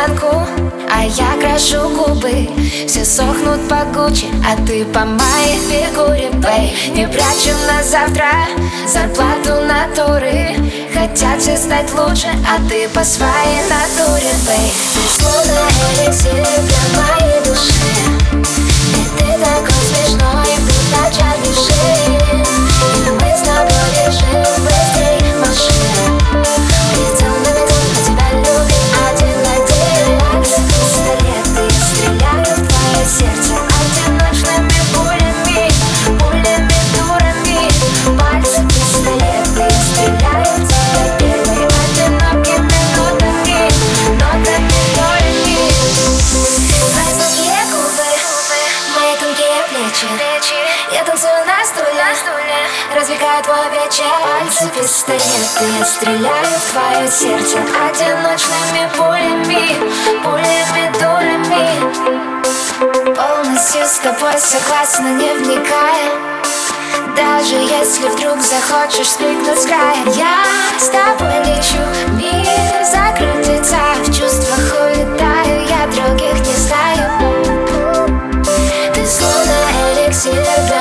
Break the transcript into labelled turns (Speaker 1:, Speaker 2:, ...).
Speaker 1: банку, а я крашу губы. Все сохнут по Гуччи, а ты по моей фигуре, бэй. Не прячем на завтра зарплату натуры Хотят все стать лучше, а ты по своей натуре. Я танцую на стуле, развлекаю твой вечер. Пальцы пистолеты, я стреляю в твое сердце. Одиночными пулями, пулями дурами. Полностью с тобой согласна, не вникая. Даже если вдруг захочешь спрыгнуть с края Я с тобой лечу, мир закрытый В чувствах улетаю, я других не знаю. Ты словно эликсир для